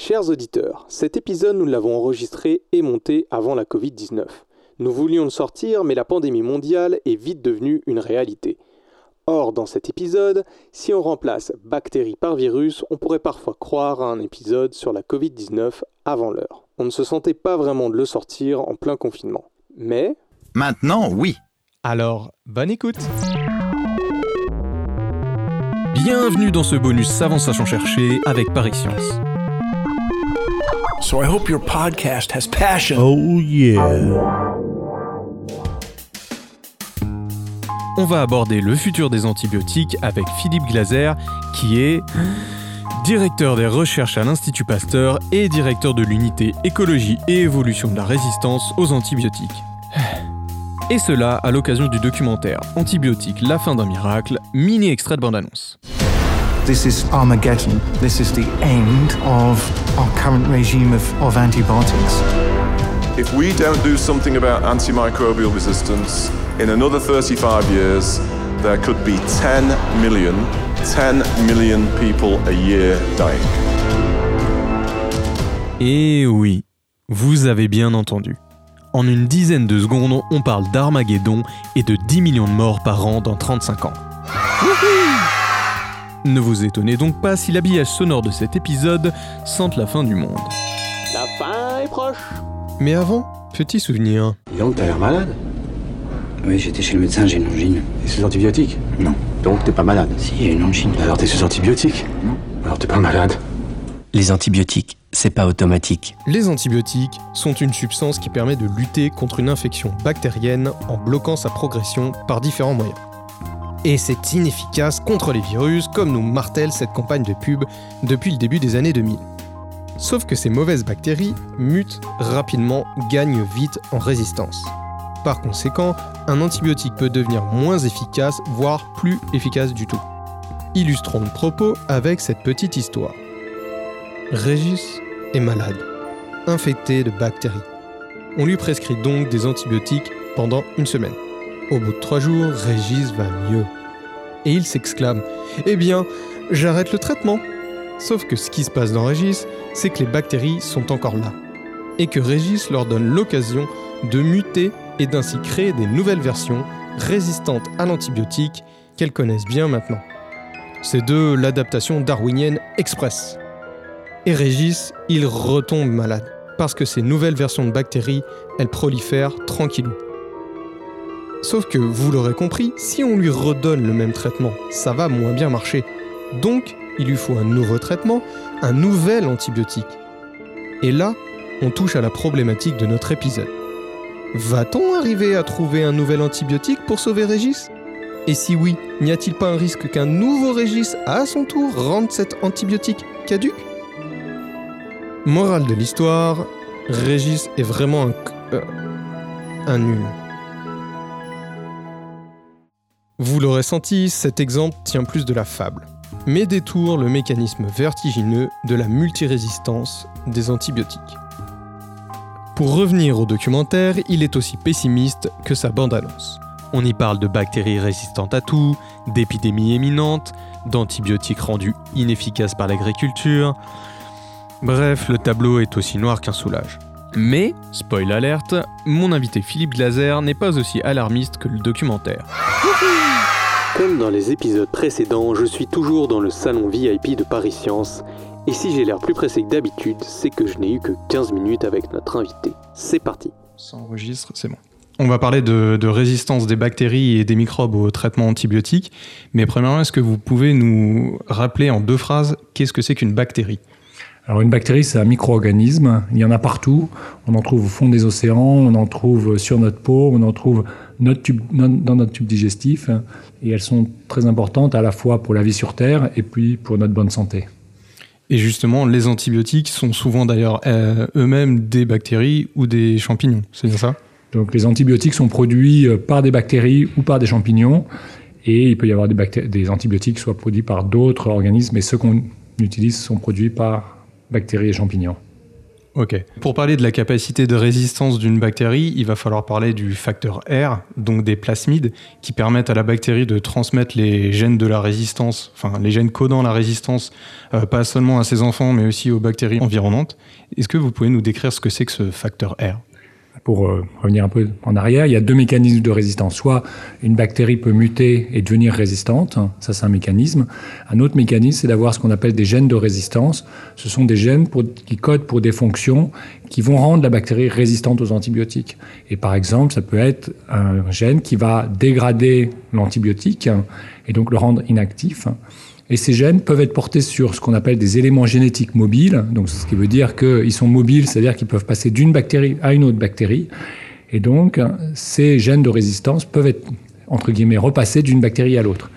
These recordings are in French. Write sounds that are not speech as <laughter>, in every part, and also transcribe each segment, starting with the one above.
Chers auditeurs, cet épisode nous l'avons enregistré et monté avant la Covid-19. Nous voulions le sortir, mais la pandémie mondiale est vite devenue une réalité. Or, dans cet épisode, si on remplace bactéries par virus, on pourrait parfois croire à un épisode sur la Covid-19 avant l'heure. On ne se sentait pas vraiment de le sortir en plein confinement. Mais... Maintenant, oui. Alors, bonne écoute Bienvenue dans ce bonus Savant Sachant Chercher avec Paris Science. So I hope your podcast has passion. Oh yeah. On va aborder le futur des antibiotiques avec Philippe Glaser, qui est directeur des recherches à l'Institut Pasteur et directeur de l'unité écologie et évolution de la résistance aux antibiotiques. Et cela à l'occasion du documentaire Antibiotiques, la fin d'un miracle, mini extrait de bande-annonce. This is Armageddon. This is the end of our current regime of, of antibiotics. If we don't do something about antimicrobial resistance, in another 35 years, there could be 10 million, 10 million people a year dying. Et oui, vous avez bien entendu. En une dizaine de secondes, on parle d'Armageddon et de 10 millions de morts par an dans 35 ans. Ne vous étonnez donc pas si l'habillage sonore de cet épisode sente la fin du monde. La fin est proche Mais avant, petit souvenir. Dis donc, t'as l'air malade? Oui, j'étais chez le médecin, j'ai une angine. Et sous antibiotiques? Non. Donc t'es pas malade? Si, j'ai une angine. Alors t'es sous antibiotiques? Non. Alors t'es pas malade? Les antibiotiques, c'est pas automatique. Les antibiotiques sont une substance qui permet de lutter contre une infection bactérienne en bloquant sa progression par différents moyens. Et c'est inefficace contre les virus, comme nous martèle cette campagne de pub depuis le début des années 2000. Sauf que ces mauvaises bactéries mutent rapidement, gagnent vite en résistance. Par conséquent, un antibiotique peut devenir moins efficace, voire plus efficace du tout. Illustrons le propos avec cette petite histoire. Régis est malade, infecté de bactéries. On lui prescrit donc des antibiotiques pendant une semaine. Au bout de trois jours, Régis va mieux. Et il s'exclame Eh bien, j'arrête le traitement Sauf que ce qui se passe dans Régis, c'est que les bactéries sont encore là. Et que Régis leur donne l'occasion de muter et d'ainsi créer des nouvelles versions résistantes à l'antibiotique qu'elles connaissent bien maintenant. C'est de l'adaptation darwinienne express. Et Régis, il retombe malade, parce que ces nouvelles versions de bactéries, elles prolifèrent tranquillou. Sauf que, vous l'aurez compris, si on lui redonne le même traitement, ça va moins bien marcher. Donc, il lui faut un nouveau traitement, un nouvel antibiotique. Et là, on touche à la problématique de notre épisode. Va-t-on arriver à trouver un nouvel antibiotique pour sauver Régis? Et si oui, n'y a-t-il pas un risque qu'un nouveau Régis, à son tour, rende cet antibiotique caduque Morale de l'histoire, Régis est vraiment un... euh, un nul. Vous l'aurez senti, cet exemple tient plus de la fable, mais détourne le mécanisme vertigineux de la multirésistance des antibiotiques. Pour revenir au documentaire, il est aussi pessimiste que sa bande-annonce. On y parle de bactéries résistantes à tout, d'épidémies éminentes, d'antibiotiques rendus inefficaces par l'agriculture. Bref, le tableau est aussi noir qu'un soulage. Mais, spoil alerte, mon invité Philippe Glaser n'est pas aussi alarmiste que le documentaire. Comme dans les épisodes précédents, je suis toujours dans le salon VIP de Paris Science. Et si j'ai l'air plus pressé que d'habitude, c'est que je n'ai eu que 15 minutes avec notre invité. C'est parti. C'est bon. On va parler de, de résistance des bactéries et des microbes au traitement antibiotique. Mais premièrement, est-ce que vous pouvez nous rappeler en deux phrases qu'est-ce que c'est qu'une bactérie? Alors une bactérie, c'est un micro-organisme. Il y en a partout. On en trouve au fond des océans, on en trouve sur notre peau, on en trouve notre tube- dans notre tube digestif. Et elles sont très importantes à la fois pour la vie sur Terre et puis pour notre bonne santé. Et justement, les antibiotiques sont souvent d'ailleurs euh, eux-mêmes des bactéries ou des champignons, c'est bien ça? Donc les antibiotiques sont produits euh, par des bactéries ou par des champignons. Et il peut y avoir des, des antibiotiques qui soient produits par d'autres organismes, mais ceux qu'on utilise sont produits par bactéries et champignons. Ok. Pour parler de la capacité de résistance d'une bactérie, il va falloir parler du facteur R, donc des plasmides, qui permettent à la bactérie de transmettre les gènes de la résistance, enfin les gènes codant la résistance, euh, pas seulement à ses enfants, mais aussi aux bactéries environnantes. Est-ce que vous pouvez nous décrire ce que c'est que ce facteur R? Pour euh, revenir un peu en arrière, il y a deux mécanismes de résistance. Soit une bactérie peut muter et devenir résistante, ça c'est un mécanisme. Un autre mécanisme, c'est d'avoir ce qu'on appelle des gènes de résistance. Ce sont des gènes qui codent pour des fonctions qui vont rendre la bactérie résistante aux antibiotiques. Et par exemple, ça peut être un gène qui va dégrader l'antibiotique et donc le rendre inactif. Et ces gènes peuvent être portés sur ce qu'on appelle des éléments génétiques mobiles. Donc, ce qui veut dire qu'ils sont mobiles, c'est-à-dire qu'ils peuvent passer d'une bactérie à une autre bactérie. Et donc, ces gènes de résistance peuvent être, entre guillemets, repassés d'une bactérie à l'autre.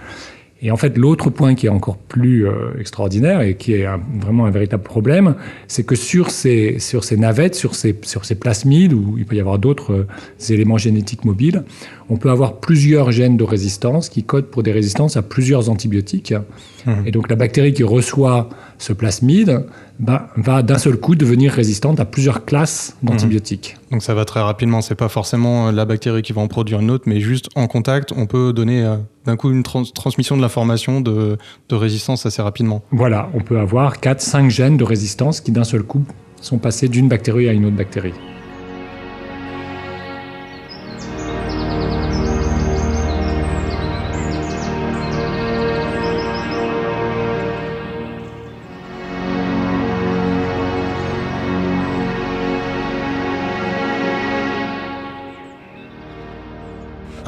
Et en fait, l'autre point qui est encore plus euh, extraordinaire et qui est vraiment un véritable problème, c'est que sur ces, sur ces navettes, sur ces, sur ces plasmides, où il peut y avoir d'autres euh, éléments génétiques mobiles, on peut avoir plusieurs gènes de résistance qui codent pour des résistances à plusieurs antibiotiques. Mmh. Et donc la bactérie qui reçoit ce plasmide bah, va d'un seul coup devenir résistante à plusieurs classes d'antibiotiques. Mmh. Donc ça va très rapidement, c'est pas forcément euh, la bactérie qui va en produire une autre, mais juste en contact, on peut donner euh, d'un coup une transmission de l'information de, résistance assez rapidement. Voilà, on peut avoir 4-5 gènes de résistance qui d'un seul coup sont passés d'une bactérie à une autre bactérie.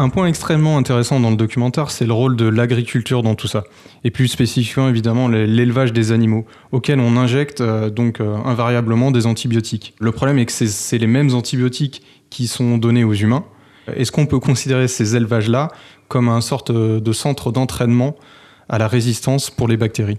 Un point extrêmement intéressant dans le documentaire, c'est le rôle de l'agriculture dans tout ça. Et plus spécifiquement, évidemment, l'élevage des animaux, auxquels on injecte euh, donc euh, invariablement des antibiotiques. Le problème est que c'est les mêmes antibiotiques qui sont donnés aux humains. Est-ce qu'on peut considérer ces élevages-là comme un sorte de centre d'entraînement à la résistance pour les bactéries?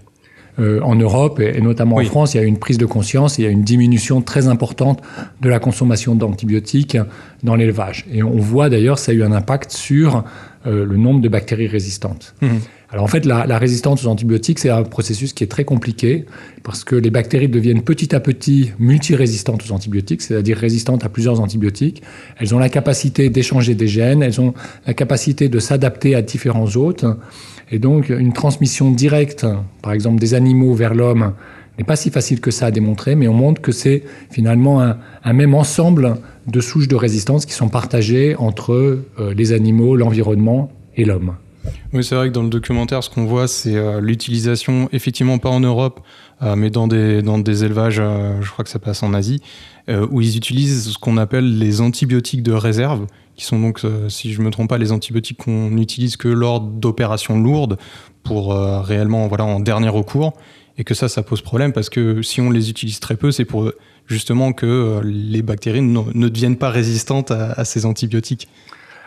Euh, en Europe et, notamment en France, il y a une prise de conscience, il y a une diminution très importante de la consommation d'antibiotiques dans l'élevage. Et on voit d'ailleurs, ça a eu un impact sur euh, le nombre de bactéries résistantes. Mmh. Alors en fait, la, la, résistance aux antibiotiques, c'est un processus qui est très compliqué parce que les bactéries deviennent petit à petit multirésistantes aux antibiotiques, c'est-à-dire résistantes à plusieurs antibiotiques. Elles ont la capacité d'échanger des gènes, elles ont la capacité de s'adapter à différents hôtes. Et donc, une transmission directe, par exemple, des animaux vers l'homme, n'est pas si facile que ça à démontrer, mais on montre que c'est finalement un, même ensemble de souches de résistance qui sont partagées entre euh, les animaux, l'environnement et l'homme. Oui, c'est vrai que dans le documentaire, ce qu'on voit, c'est euh, l'utilisation, effectivement pas en Europe, euh, mais dans des, dans des élevages, je crois que ça passe en Asie, où ils utilisent ce qu'on appelle les antibiotiques de réserve, qui sont donc, euh, si je ne me trompe pas, les antibiotiques qu'on n'utilise que lors d'opérations lourdes pour euh, réellement, voilà, en dernier recours. Et que ça, ça pose problème parce que si on les utilise très peu, c'est pour justement que euh, les bactéries ne, deviennent pas résistantes à, ces antibiotiques.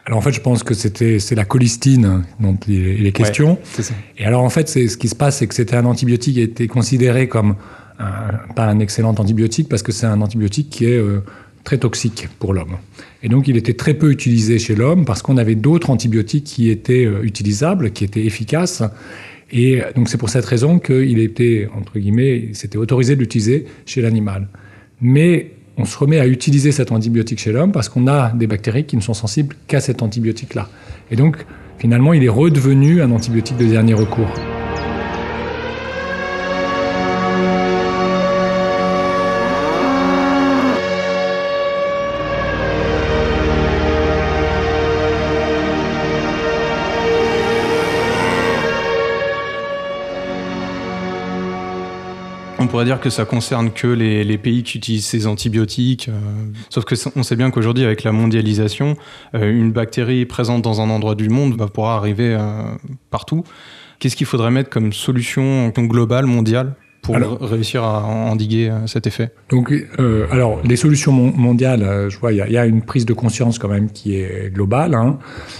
Alors en fait, je pense que c'était c'est la colistine dont il est question. ça. Et alors en fait, c'est ce qui se passe, c'est que c'était un antibiotique qui était considéré comme pas un excellent antibiotique parce que c'est un antibiotique qui est très toxique pour l'homme. Et donc il était très peu utilisé chez l'homme parce qu'on avait d'autres antibiotiques qui étaient euh, utilisables, qui étaient efficaces. Et donc c'est pour cette raison qu'il était, entre guillemets, c'était autorisé de l'utiliser chez l'animal. Mais on se remet à utiliser cet antibiotique chez l'homme parce qu'on a des bactéries qui ne sont sensibles qu'à cet antibiotique-là. Et donc finalement il est redevenu un antibiotique de dernier recours. Pourrait dire que ça concerne que les, pays qui utilisent ces antibiotiques. Euh, sauf que on sait bien qu'aujourd'hui, avec la mondialisation, euh, une bactérie présente dans un endroit du monde va pouvoir arriver euh, partout. Qu'est-ce qu'il faudrait mettre comme solution globale, mondiale pour réussir à endiguer cet effet? Donc, alors, les solutions mondiales, je vois, il y, a une prise de conscience quand même qui est globale. Hein.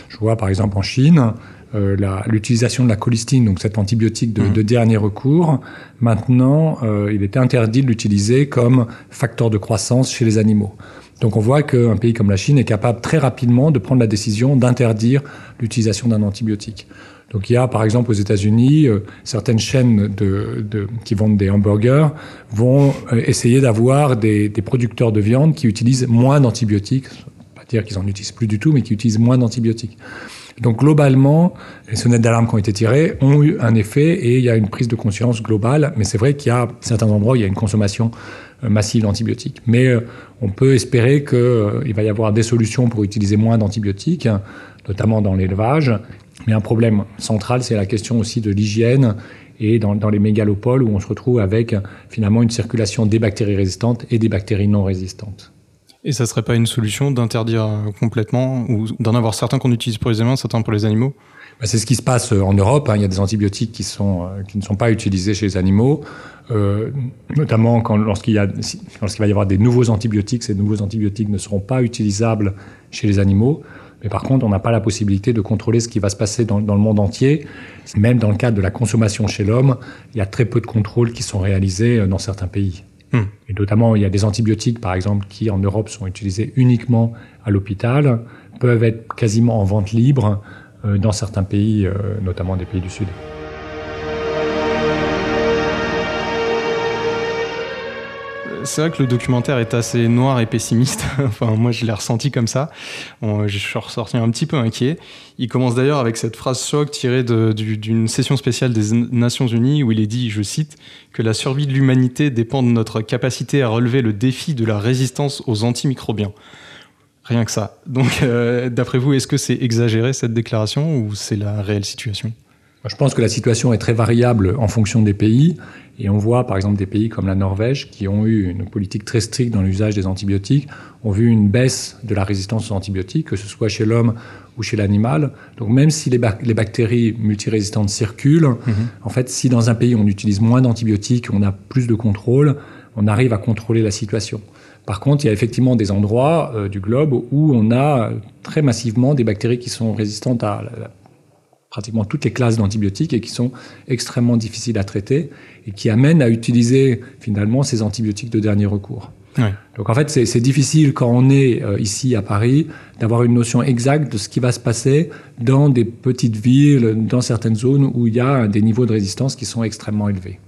Je vois, par exemple, en Chine, l'utilisation de la colistine, donc cet antibiotique de, mmh. dernier recours, maintenant, euh, il était interdit de l'utiliser comme facteur de croissance chez les animaux. Donc on voit qu'un pays comme la Chine est capable très rapidement de prendre la décision d'interdire l'utilisation d'un antibiotique. Donc il y a par exemple aux États-Unis euh, certaines chaînes de, de, qui vendent des hamburgers vont euh, essayer d'avoir des, des, producteurs de viande qui utilisent moins d'antibiotiques, pas dire qu'ils en utilisent plus du tout, mais qui utilisent moins d'antibiotiques. Donc globalement, les sonnettes d'alarme qui ont été tirées ont eu un effet et il y a une prise de conscience globale. Mais c'est vrai qu'il y a certains endroits où il y a une consommation euh, massive d'antibiotiques. Mais on peut espérer qu'il va y avoir des solutions pour utiliser moins d'antibiotiques, notamment dans l'élevage. Mais un problème central, c'est la question aussi de l'hygiène et dans, les mégalopoles où on se retrouve avec finalement une circulation des bactéries résistantes et des bactéries non résistantes. Et ça serait pas une solution d'interdire complètement ou d'en avoir certains qu'on utilise pour les humains, certains pour les animaux? Bah, C'est ce qui se passe en Europe. Hein. Il y a des antibiotiques euh, qui ne sont pas utilisés chez les animaux, euh, notamment lorsqu'il va y avoir des nouveaux antibiotiques. Ces nouveaux antibiotiques ne seront pas utilisables chez les animaux. Mais par contre, on n'a pas la possibilité de contrôler ce qui va se passer dans, dans, le monde entier. Même dans le cadre de la consommation chez l'homme, il y a très peu de contrôles qui sont réalisés euh, dans certains pays. Hmm. Et notamment, il y a des antibiotiques, par exemple, qui en Europe sont utilisés uniquement à l'hôpital, peuvent être quasiment en vente libre euh, dans certains pays, euh, notamment des pays du Sud. C'est vrai que le documentaire est assez noir et pessimiste. <laughs> enfin, moi, je l'ai ressenti comme ça. je suis ressorti un petit peu inquiet. Il commence d'ailleurs avec cette phrase choc tirée d'une session spéciale des Nations Unies où il est dit, je cite, que la survie de l'humanité dépend de notre capacité à relever le défi de la résistance aux antimicrobiens. Rien que ça. Donc, euh, d'après vous, est-ce que c'est exagéré cette déclaration ou c'est la réelle situation? Je pense que la situation est très variable en fonction des pays. Et on voit, par exemple, des pays comme la Norvège, qui ont eu une politique très stricte dans l'usage des antibiotiques, ont vu une baisse de la résistance aux antibiotiques, que ce soit chez l'homme ou chez l'animal. Donc même si les, bactéries multirésistantes circulent, mhm. en fait, si dans un pays on utilise moins d'antibiotiques, on a plus de contrôle, on arrive à contrôler la situation. Par contre, il y a effectivement des endroits euh, du globe où on a très massivement des bactéries qui sont résistantes à pratiquement toutes les classes d'antibiotiques et qui sont extrêmement difficiles à traiter et qui amènent à utiliser finalement ces antibiotiques de dernier recours. Donc en fait, c'est difficile quand on est euh, ici à Paris d'avoir une notion exacte de ce qui va se passer dans des petites villes, dans certaines zones où il y a des niveaux de résistance qui sont extrêmement élevés.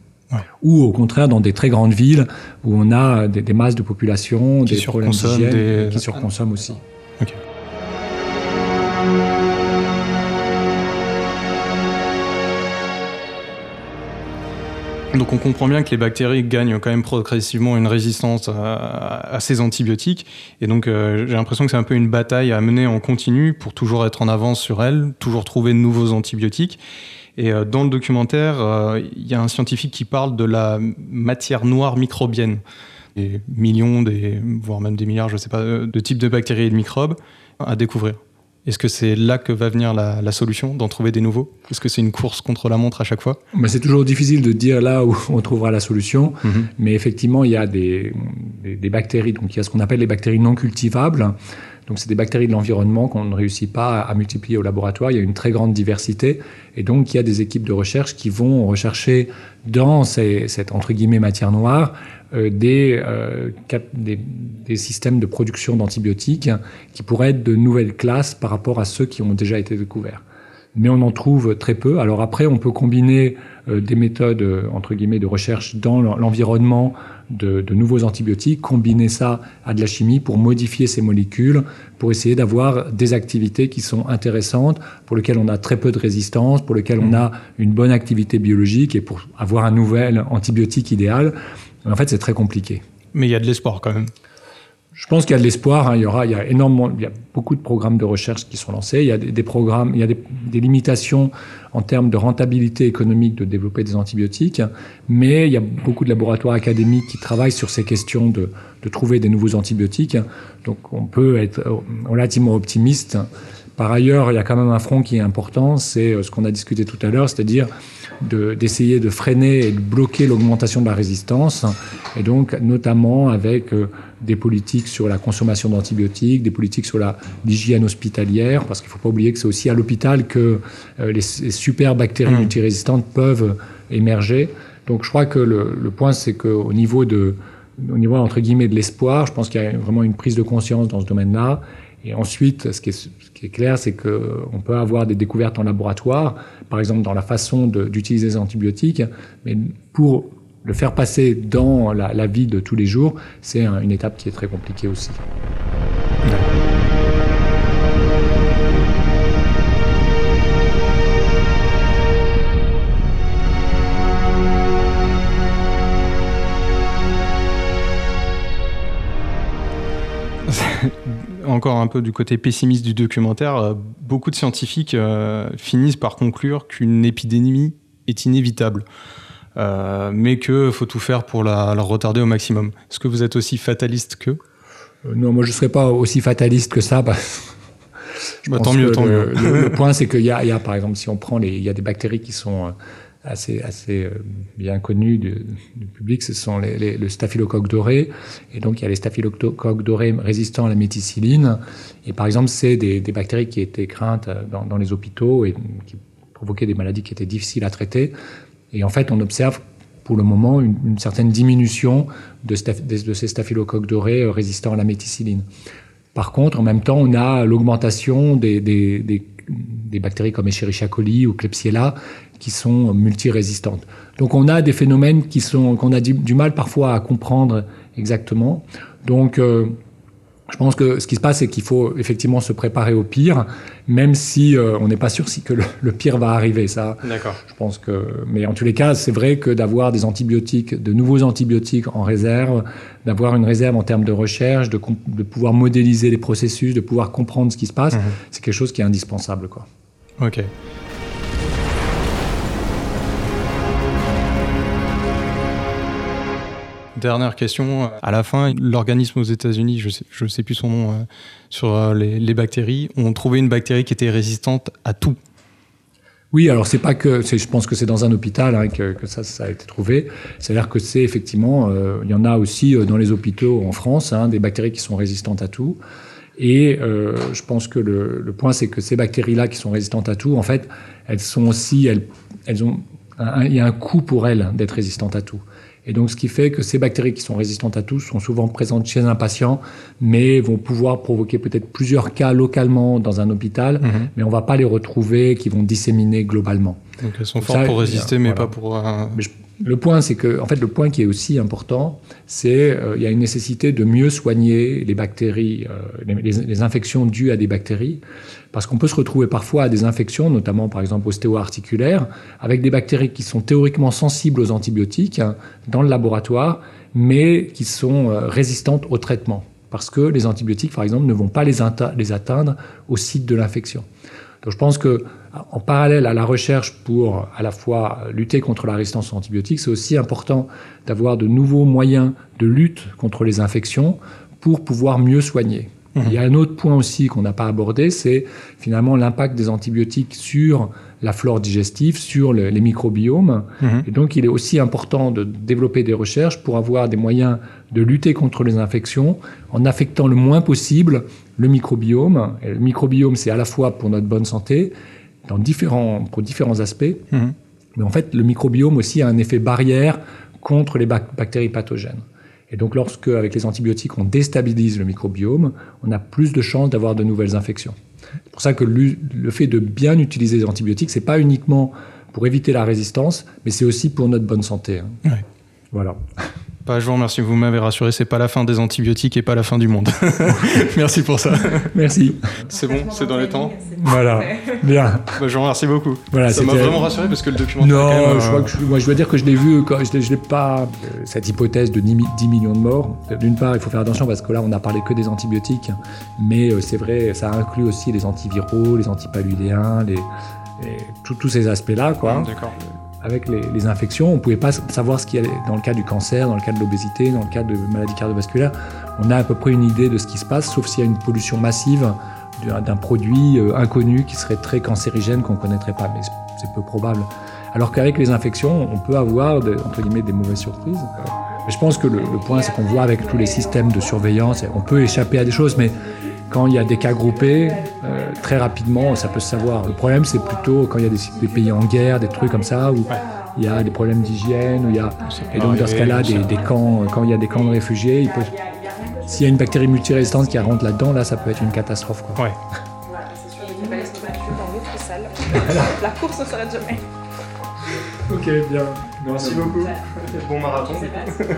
Ou au contraire dans des très grandes villes où on a des, masses de population, qui des problèmes d'hygiène qui surconsomment aussi. Donc on comprend bien que les bactéries gagnent quand même progressivement une résistance à, ces antibiotiques. Et donc euh, j'ai l'impression que c'est un peu une bataille à mener en continu pour toujours être en avance sur elles, toujours trouver de nouveaux antibiotiques. Et euh, dans le documentaire, euh, il y a un scientifique qui parle de la matière noire microbienne. Des millions, des, voire même des milliards, je ne sais pas, de types de bactéries et de microbes à découvrir. Est-ce que c'est là que va venir la, solution, d'en trouver des nouveaux? Est-ce que c'est une course contre la montre à chaque fois? Bah, C'est toujours difficile de dire là où on trouvera la solution, mhm. mais effectivement, il y a des, des, bactéries, donc il y a ce qu'on appelle les bactéries non cultivables. Donc c'est des bactéries de l'environnement qu'on ne réussit pas à multiplier au laboratoire. Il y a une très grande diversité. Et donc il y a des équipes de recherche qui vont rechercher dans cette entre guillemets matière noire euh, des, euh, des, des, systèmes de production d'antibiotiques qui pourraient être de nouvelles classes par rapport à ceux qui ont déjà été découverts. Mais on en trouve très peu. Alors après, on peut combiner des méthodes entre guillemets de recherche dans l'environnement de, de, nouveaux antibiotiques, combiner ça à de la chimie pour modifier ces molécules, pour essayer d'avoir des activités qui sont intéressantes, pour lesquelles on a très peu de résistance, pour lesquelles on mmh. a une bonne activité biologique et pour avoir un nouvel antibiotique idéal. En fait, c'est très compliqué. Mais il y a de l'espoir quand même. Je pense qu'il y a de l'espoir. Hein. Il y aura, il y a énormément, il y a beaucoup de programmes de recherche qui sont lancés. Il y a des, programmes, il y a des, limitations en termes de rentabilité économique de développer des antibiotiques, mais il y a beaucoup de laboratoires académiques qui travaillent sur ces questions de, de trouver des nouveaux antibiotiques. Donc, on peut être relativement optimiste. Par ailleurs, il y a quand même un front qui est important, c'est euh, ce qu'on a discuté tout à l'heure, c'est-à-dire d'essayer de, freiner et de bloquer l'augmentation de la résistance, et donc notamment avec euh, des politiques sur la consommation d'antibiotiques, des politiques sur l'hygiène hospitalière, parce qu'il ne faut pas oublier que c'est aussi à l'hôpital que euh, les, super bactéries mmh. multirésistantes peuvent émerger. Donc je crois que le, le point, c'est qu'au niveau de au niveau entre guillemets de l'espoir, je pense qu'il y a vraiment une prise de conscience dans ce domaine-là Et ensuite, ce qui est, clair, c'est qu'on peut avoir des découvertes en laboratoire, par exemple dans la façon d'utiliser les antibiotiques, mais pour le faire passer dans la, vie de tous les jours, c'est un, une étape qui est très compliquée aussi. Encore un peu du côté pessimiste du documentaire, euh, beaucoup de scientifiques euh, finissent par conclure qu'une épidémie est inévitable. Euh, mais qu'il faut tout faire pour la, la retarder au maximum. Est-ce que vous êtes aussi fataliste qu'eux Euh, Non, moi je ne serais pas aussi fataliste que ça. Je Bah, tant mieux, que tant le, mieux. le- le point, c'est qu'il y y a, par exemple, si on prend les, il y a des bactéries qui sont assez, euh, bien connues du, public, ce sont les, les- le staphylocoque doré. Et donc, il y a les staphylocoques dorés résistants à la méticilline. Et par exemple, c'est des, bactéries qui étaient craintes euh, dans, les hôpitaux et qui provoquaient des maladies qui étaient difficiles à traiter. Et en fait, on observe pour le moment une, certaine diminution de, ces staphylocoques dorés euh, résistants à la méticilline. Par contre, en même temps, on a l'augmentation des, des bactéries comme Escherichia coli ou Klebsiella qui sont multirésistantes. Donc, on a des phénomènes qui sont qu'on a du, du mal parfois à comprendre exactement. Donc, euh, je pense que ce qui se passe, c'est qu'il faut effectivement se préparer au pire, même si euh, on n'est pas sûr si que le, le pire va arriver. Ça, D'accord. je pense que, mais en tous les cas, c'est vrai que d'avoir des antibiotiques, de nouveaux antibiotiques en réserve, d'avoir une réserve en termes de recherche, de, pouvoir modéliser les processus, de pouvoir comprendre ce qui se passe, Mhm. c'est quelque chose qui est indispensable, quoi. Ok. Dernière question. À la fin, l'organisme aux États-Unis, je je sais plus son nom, euh, sur euh, les, bactéries, ont trouvé une bactérie qui était résistante à tout. Oui, alors c'est pas que, je pense que c'est dans un hôpital hein, que, ça, a été trouvé. C'est-à-dire que c'est effectivement, euh, il y en a aussi euh, dans les hôpitaux en France, hein, des bactéries qui sont résistantes à tout. Et euh, je pense que le, point, c'est que ces bactéries-là qui sont résistantes à tout, en fait, elles sont aussi, elles, ont, il y a un coût pour elles d'être résistantes à tout. Et donc, ce qui fait que ces bactéries qui sont résistantes à tout sont souvent présentes chez un patient, mais vont pouvoir provoquer peut-être plusieurs cas localement dans un hôpital, mais on va pas les retrouver qui vont disséminer globalement. Donc elles sont fortes pour résister, mais voilà. pas pour. euh, Mais je- le point, c'est que, en fait, le point qui est aussi important, c'est euh, il y a une nécessité de mieux soigner les bactéries, euh, les infections dues à des bactéries, parce qu'on peut se retrouver parfois à des infections, notamment par exemple ostéo-articulaires, avec des bactéries qui sont théoriquement sensibles aux antibiotiques hein, dans le laboratoire, mais qui sont euh, résistantes au traitement, parce que les antibiotiques, par exemple, ne vont pas les, les atteindre au site de l'infection. Donc je pense que en parallèle à la recherche pour à la fois lutter contre la résistance aux antibiotiques, c'est aussi important d'avoir de nouveaux moyens de lutte contre les infections pour pouvoir mieux soigner. Il y a un autre point aussi qu'on n'a pas abordé, c'est finalement l'impact des antibiotiques sur la flore digestive, sur le- les microbiomes. Mhm. Et donc, il est aussi important de développer des recherches pour avoir des moyens de lutter contre les infections en affectant le moins possible le microbiome. Et le microbiome, c'est à la fois pour notre bonne santé, dans différents, pour différents aspects, Mhm. mais en fait, le microbiome aussi a un effet barrière contre les bac- bactéries pathogènes. Et donc, lorsque, avec les antibiotiques, on déstabilise le microbiome, on a plus de chances d'avoir de nouvelles infections. C'est pour ça que le fait de bien utiliser les antibiotiques, c'est pas uniquement pour éviter la résistance, mais c'est aussi pour notre bonne santé. hein. Ouais. Voilà. Bah, je vous remercie, vous m'avez rassuré, c'est pas la fin des antibiotiques et pas la fin du monde. <laughs> Merci pour ça. Merci. C'est bon, c'est dans les temps. Voilà. Bien. Bah, je vous remercie beaucoup. Voilà, ça m'a vraiment rassuré parce que le documentaire. Non, quand même, je euh, crois que je, moi, je dois dire que je l'ai vu, quand, je ne l'ai pas. euh, Cette hypothèse de 10, mi- 10 millions de morts, d'une part, il faut faire attention parce que là, on n'a parlé que des antibiotiques, mais euh, c'est vrai, ça inclut aussi les antiviraux, les antipaludéens, les, les- tous- tous ces aspects-là, quoi. D'accord. Avec les, infections, on ne pouvait pas savoir ce qu'il y a dans le cas du cancer, dans le cas de l'obésité, dans le cas de maladies cardiovasculaires. On a à peu près une idée de ce qui se passe, sauf s'il y a une pollution massive d'un produit euh, inconnu qui serait très cancérigène qu'on ne connaîtrait pas, mais c'est- peu probable. Alors qu'avec les infections, on peut avoir de- entre guillemets des mauvaises surprises. Mais je pense que le point, c'est qu'on voit avec tous les systèmes de surveillance, on peut échapper à des choses, mais quand il y a des cas groupés, euh, très rapidement, ça peut se savoir. Le problème, c'est plutôt quand il y a des, des pays en guerre, des trucs comme ça, où il y a des problèmes d'hygiène, où il y a... Et donc, dans ce cas-là, des, des camps, quand il y a des camps de réfugiés, il peut... S'il y a une bactérie multirésistante qui rentre là-dedans, là, ça peut être une catastrophe. Quoi. Ouais. Voilà, c'est sûr, il fallait se battre dans l'autre salle. La course ne s'arrête jamais. Ok, bien. Merci beaucoup. Bon marathon. C'est pas-